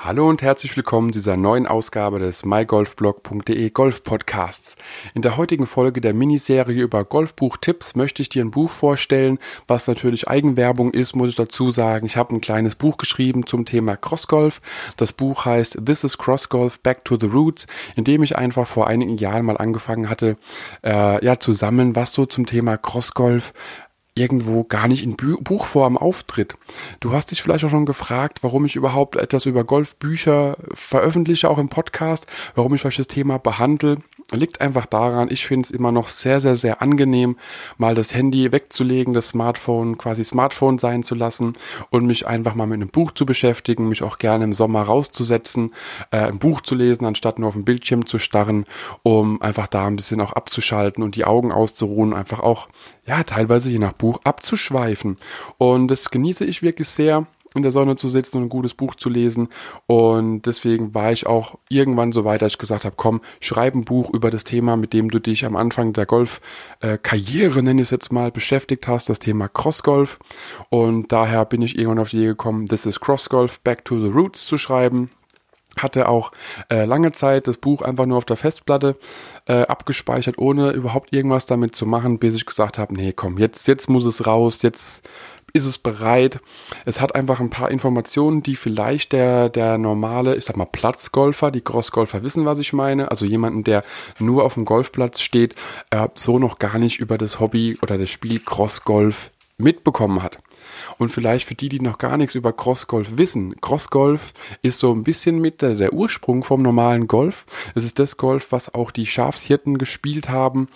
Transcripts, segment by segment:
Hallo und herzlich willkommen zu dieser neuen Ausgabe des mygolfblog.de Golf Podcasts. In der heutigen Folge der Miniserie über Golfbuchtipps möchte ich dir ein Buch vorstellen, was natürlich Eigenwerbung ist, muss ich dazu sagen. Ich habe ein kleines Buch geschrieben zum Thema Crossgolf. Das Buch heißt This is Crossgolf Back to the Roots, in dem ich einfach vor einigen Jahren mal angefangen hatte, äh, ja, zu sammeln, was so zum Thema Crossgolf irgendwo gar nicht in Buchform auftritt. Du hast dich vielleicht auch schon gefragt, warum ich überhaupt etwas über Golfbücher veröffentliche, auch im Podcast, warum ich vielleicht das Thema behandle liegt einfach daran, ich finde es immer noch sehr, sehr, sehr angenehm, mal das Handy wegzulegen, das Smartphone quasi Smartphone sein zu lassen und mich einfach mal mit einem Buch zu beschäftigen, mich auch gerne im Sommer rauszusetzen, äh, ein Buch zu lesen, anstatt nur auf dem Bildschirm zu starren, um einfach da ein bisschen auch abzuschalten und die Augen auszuruhen, einfach auch, ja, teilweise je nach Buch abzuschweifen. Und das genieße ich wirklich sehr in der Sonne zu sitzen und ein gutes Buch zu lesen. Und deswegen war ich auch irgendwann so weit, dass ich gesagt habe, komm, schreib ein Buch über das Thema, mit dem du dich am Anfang der Golf-Karriere, nenne ich es jetzt mal, beschäftigt hast, das Thema Crossgolf. Und daher bin ich irgendwann auf die Idee gekommen, This is Crossgolf, Back to the Roots zu schreiben hatte auch äh, lange Zeit das Buch einfach nur auf der Festplatte äh, abgespeichert, ohne überhaupt irgendwas damit zu machen, bis ich gesagt habe, nee, komm, jetzt jetzt muss es raus, jetzt ist es bereit. Es hat einfach ein paar Informationen, die vielleicht der, der normale, ich sag mal, Platzgolfer, die Crossgolfer wissen, was ich meine. Also jemanden, der nur auf dem Golfplatz steht, äh, so noch gar nicht über das Hobby oder das Spiel Crossgolf mitbekommen hat. Und vielleicht für die, die noch gar nichts über Crossgolf wissen. Crossgolf ist so ein bisschen mit der, der Ursprung vom normalen Golf. Es ist das Golf, was auch die Schafshirten gespielt haben,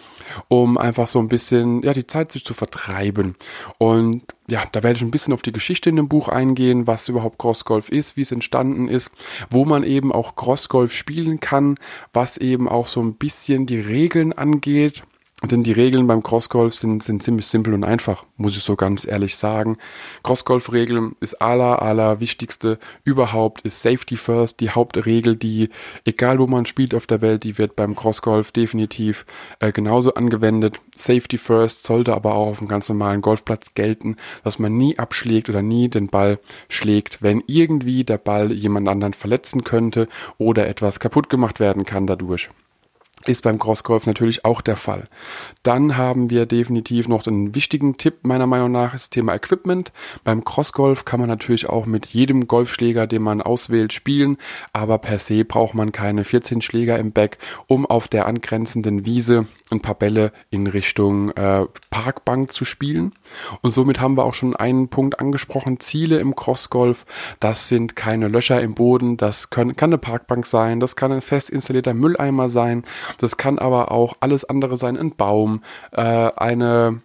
um einfach so ein bisschen, ja, die Zeit sich zu vertreiben. Und ja, da werde ich ein bisschen auf die Geschichte in dem Buch eingehen, was überhaupt Crossgolf ist, wie es entstanden ist, wo man eben auch Crossgolf spielen kann, was eben auch so ein bisschen die Regeln angeht denn die Regeln beim Crossgolf sind, sind ziemlich simpel und einfach, muss ich so ganz ehrlich sagen. Crossgolf-Regeln ist aller, aller wichtigste überhaupt, ist Safety First, die Hauptregel, die, egal wo man spielt auf der Welt, die wird beim Crossgolf definitiv äh, genauso angewendet. Safety First sollte aber auch auf einem ganz normalen Golfplatz gelten, dass man nie abschlägt oder nie den Ball schlägt, wenn irgendwie der Ball jemand anderen verletzen könnte oder etwas kaputt gemacht werden kann dadurch ist beim Crossgolf natürlich auch der Fall. Dann haben wir definitiv noch einen wichtigen Tipp meiner Meinung nach, ist das Thema Equipment. Beim Crossgolf kann man natürlich auch mit jedem Golfschläger, den man auswählt, spielen, aber per se braucht man keine 14 Schläger im Back, um auf der angrenzenden Wiese ein paar Bälle in Richtung äh, Parkbank zu spielen. Und somit haben wir auch schon einen Punkt angesprochen, Ziele im Crossgolf. Das sind keine Löcher im Boden, das können, kann eine Parkbank sein, das kann ein fest installierter Mülleimer sein, das kann aber auch alles andere sein, ein Baum, äh, eine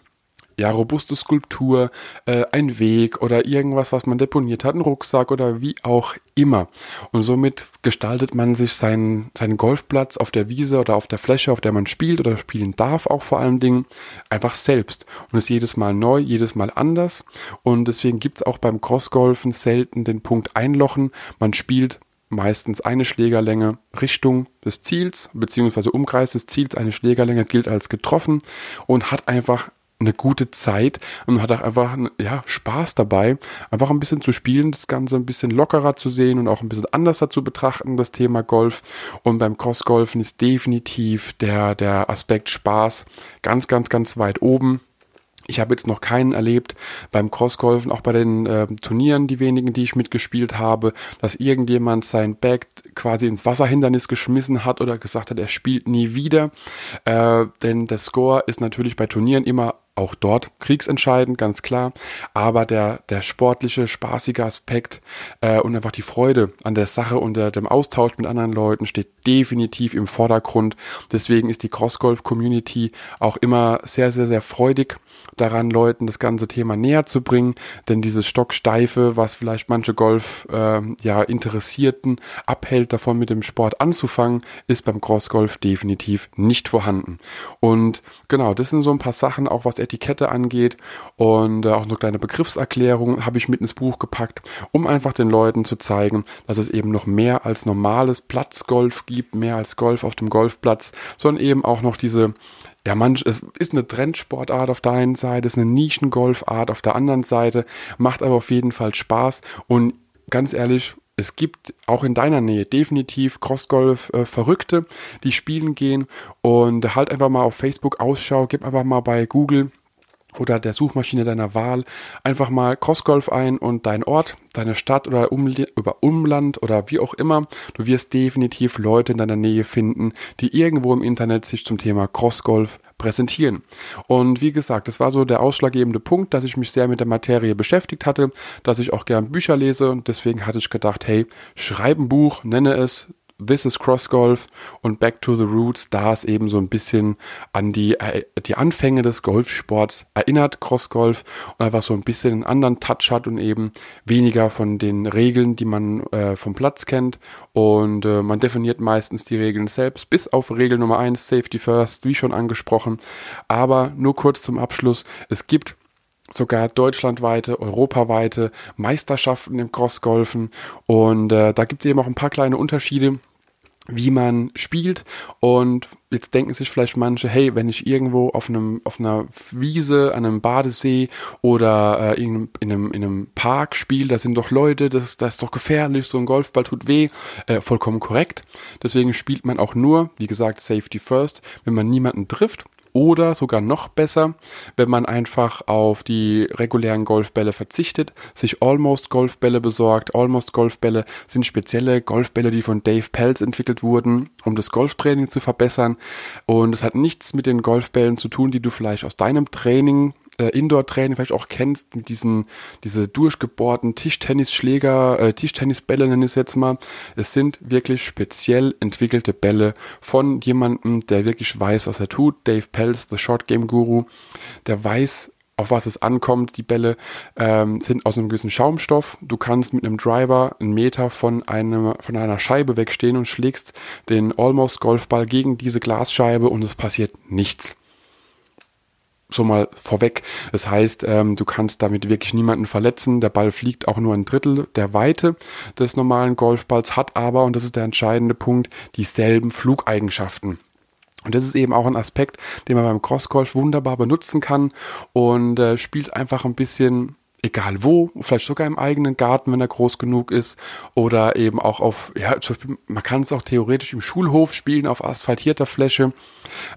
ja, robuste Skulptur, äh, ein Weg oder irgendwas, was man deponiert hat, ein Rucksack oder wie auch immer. Und somit gestaltet man sich seinen, seinen Golfplatz auf der Wiese oder auf der Fläche, auf der man spielt oder spielen darf, auch vor allen Dingen, einfach selbst. Und ist jedes Mal neu, jedes Mal anders. Und deswegen gibt's auch beim Crossgolfen selten den Punkt einlochen. Man spielt meistens eine Schlägerlänge Richtung des Ziels, beziehungsweise Umkreis des Ziels, eine Schlägerlänge gilt als getroffen und hat einfach eine gute Zeit und hat auch einfach ja, Spaß dabei, einfach ein bisschen zu spielen, das Ganze ein bisschen lockerer zu sehen und auch ein bisschen anders zu betrachten, das Thema Golf. Und beim Crossgolfen ist definitiv der, der Aspekt Spaß ganz, ganz, ganz weit oben. Ich habe jetzt noch keinen erlebt beim Crossgolfen, auch bei den äh, Turnieren, die wenigen, die ich mitgespielt habe, dass irgendjemand sein Bag quasi ins Wasserhindernis geschmissen hat oder gesagt hat, er spielt nie wieder. Äh, denn der Score ist natürlich bei Turnieren immer auch dort kriegsentscheidend, ganz klar. Aber der, der sportliche, spaßige Aspekt äh, und einfach die Freude an der Sache und der, dem Austausch mit anderen Leuten steht definitiv im Vordergrund. Deswegen ist die Crossgolf-Community auch immer sehr, sehr, sehr freudig daran, Leuten das ganze Thema näher zu bringen. Denn dieses Stocksteife, was vielleicht manche Golf äh, ja, Interessierten abhält, davon mit dem Sport anzufangen, ist beim Crossgolf definitiv nicht vorhanden. Und genau, das sind so ein paar Sachen, auch was Etikette angeht und äh, auch eine kleine Begriffserklärung habe ich mit ins Buch gepackt, um einfach den Leuten zu zeigen, dass es eben noch mehr als normales Platzgolf gibt, mehr als Golf auf dem Golfplatz, sondern eben auch noch diese ja, manch, es ist eine Trendsportart auf der einen Seite, ist eine Nischengolfart auf der anderen Seite, macht aber auf jeden Fall Spaß und ganz ehrlich, es gibt auch in deiner Nähe definitiv Crossgolf-Verrückte, äh, die spielen gehen. Und halt einfach mal auf Facebook Ausschau, gib einfach mal bei Google oder der Suchmaschine deiner Wahl einfach mal Crossgolf ein und dein Ort, deine Stadt oder Umli über Umland oder wie auch immer. Du wirst definitiv Leute in deiner Nähe finden, die irgendwo im Internet sich zum Thema Crossgolf präsentieren. Und wie gesagt, das war so der ausschlaggebende Punkt, dass ich mich sehr mit der Materie beschäftigt hatte, dass ich auch gern Bücher lese und deswegen hatte ich gedacht, hey, schreib ein Buch, nenne es This is Cross Golf und Back to the Roots, da es eben so ein bisschen an die, äh, die Anfänge des Golfsports erinnert, Cross Golf, und einfach so ein bisschen einen anderen Touch hat und eben weniger von den Regeln, die man äh, vom Platz kennt. Und äh, man definiert meistens die Regeln selbst, bis auf Regel Nummer eins Safety First, wie schon angesprochen. Aber nur kurz zum Abschluss, es gibt sogar deutschlandweite, europaweite Meisterschaften im Crossgolfen. Und äh, da gibt es eben auch ein paar kleine Unterschiede wie man spielt. Und jetzt denken sich vielleicht manche, hey, wenn ich irgendwo auf einem auf einer Wiese, an einem Badesee oder äh, in, in, einem, in einem Park spiele, da sind doch Leute, das, das ist doch gefährlich, so ein Golfball tut weh, äh, vollkommen korrekt. Deswegen spielt man auch nur, wie gesagt, Safety First, wenn man niemanden trifft oder sogar noch besser, wenn man einfach auf die regulären Golfbälle verzichtet, sich Almost Golfbälle besorgt. Almost Golfbälle sind spezielle Golfbälle, die von Dave Pelz entwickelt wurden, um das Golftraining zu verbessern. Und es hat nichts mit den Golfbällen zu tun, die du vielleicht aus deinem Training äh, Indoor-Training vielleicht auch kennst, mit diesen, diese durchgebohrten Tischtennisschläger, äh, Tischtennisbälle nenne ich es jetzt mal. Es sind wirklich speziell entwickelte Bälle von jemandem, der wirklich weiß, was er tut. Dave Pelz, the Short Game Guru, der weiß, auf was es ankommt. Die Bälle ähm, sind aus einem gewissen Schaumstoff. Du kannst mit einem Driver einen Meter von, einem, von einer Scheibe wegstehen und schlägst den Almost Golfball gegen diese Glasscheibe und es passiert nichts so mal vorweg. Das heißt, ähm, du kannst damit wirklich niemanden verletzen. Der Ball fliegt auch nur ein Drittel der Weite des normalen Golfballs, hat aber, und das ist der entscheidende Punkt, dieselben Flugeigenschaften. Und das ist eben auch ein Aspekt, den man beim Crossgolf wunderbar benutzen kann und äh, spielt einfach ein bisschen egal wo, vielleicht sogar im eigenen Garten, wenn er groß genug ist, oder eben auch auf, ja, zum Beispiel, man kann es auch theoretisch im Schulhof spielen, auf asphaltierter Fläche,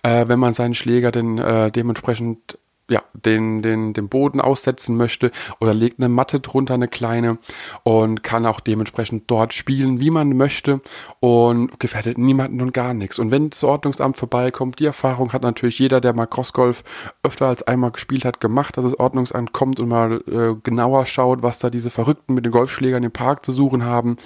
äh, wenn man seinen Schläger denn äh, dementsprechend ja, den, den, den Boden aussetzen möchte oder legt eine Matte drunter, eine kleine und kann auch dementsprechend dort spielen, wie man möchte und gefährdet niemanden und gar nichts. Und wenn das Ordnungsamt vorbeikommt, die Erfahrung hat natürlich jeder, der mal Crossgolf öfter als einmal gespielt hat, gemacht, dass das Ordnungsamt kommt und mal äh, genauer schaut, was da diese Verrückten mit den Golfschlägern im Park zu suchen haben.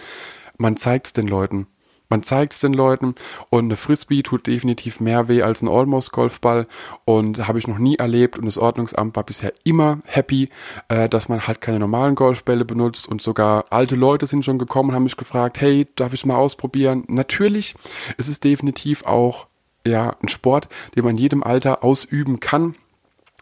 Man zeigt es den Leuten. Man zeigt es den Leuten und eine Frisbee tut definitiv mehr weh als ein Almost Golfball und habe ich noch nie erlebt und das Ordnungsamt war bisher immer happy, äh, dass man halt keine normalen Golfbälle benutzt und sogar alte Leute sind schon gekommen und haben mich gefragt, hey, darf ich mal ausprobieren? Natürlich, es ist definitiv auch ja ein Sport, den man in jedem Alter ausüben kann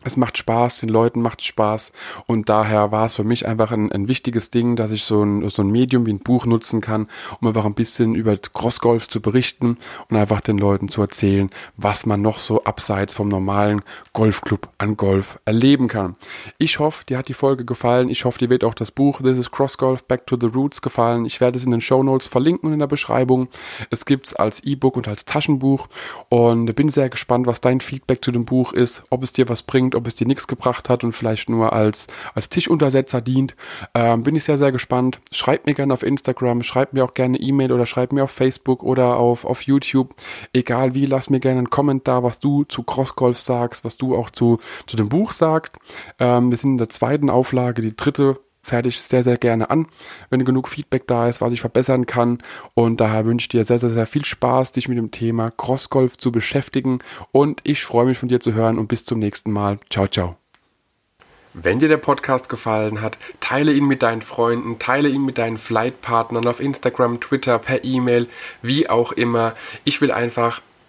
es macht Spaß, den Leuten macht Spaß und daher war es für mich einfach ein, ein, wichtiges Ding, dass ich so ein, so ein Medium wie ein Buch nutzen kann, um einfach ein bisschen über Crossgolf zu berichten und einfach den Leuten zu erzählen, was man noch so abseits vom normalen Golfclub an Golf erleben kann. Ich hoffe, dir hat die Folge gefallen. Ich hoffe, dir wird auch das Buch This is Crossgolf Back to the Roots gefallen. Ich werde es in den Show Notes verlinken und in der Beschreibung. Es gibt's als E-Book und als Taschenbuch und bin sehr gespannt, was dein Feedback zu dem Buch ist, ob es dir was bringt bringt, ob es dir nichts gebracht hat und vielleicht nur als, als Tischuntersetzer dient. Ähm, bin ich sehr, sehr gespannt. Schreibt mir gerne auf Instagram, schreibt mir auch gerne E-Mail oder schreibt mir auf Facebook oder auf, auf YouTube. Egal wie, lass mir gerne einen Kommentar, was du zu Crossgolf sagst, was du auch zu, zu dem Buch sagst. Ähm, wir sind in der zweiten Auflage, die dritte fertig sehr, sehr gerne an, wenn genug Feedback da ist, was ich verbessern kann. Und daher wünsche ich dir sehr, sehr, sehr viel Spaß, dich mit dem Thema Crossgolf zu beschäftigen. Und ich freue mich von dir zu hören und bis zum nächsten Mal. Ciao, ciao. Wenn dir der Podcast gefallen hat, teile ihn mit deinen Freunden, teile ihn mit deinen Flightpartnern auf Instagram, Twitter, per E-Mail, wie auch immer. Ich will einfach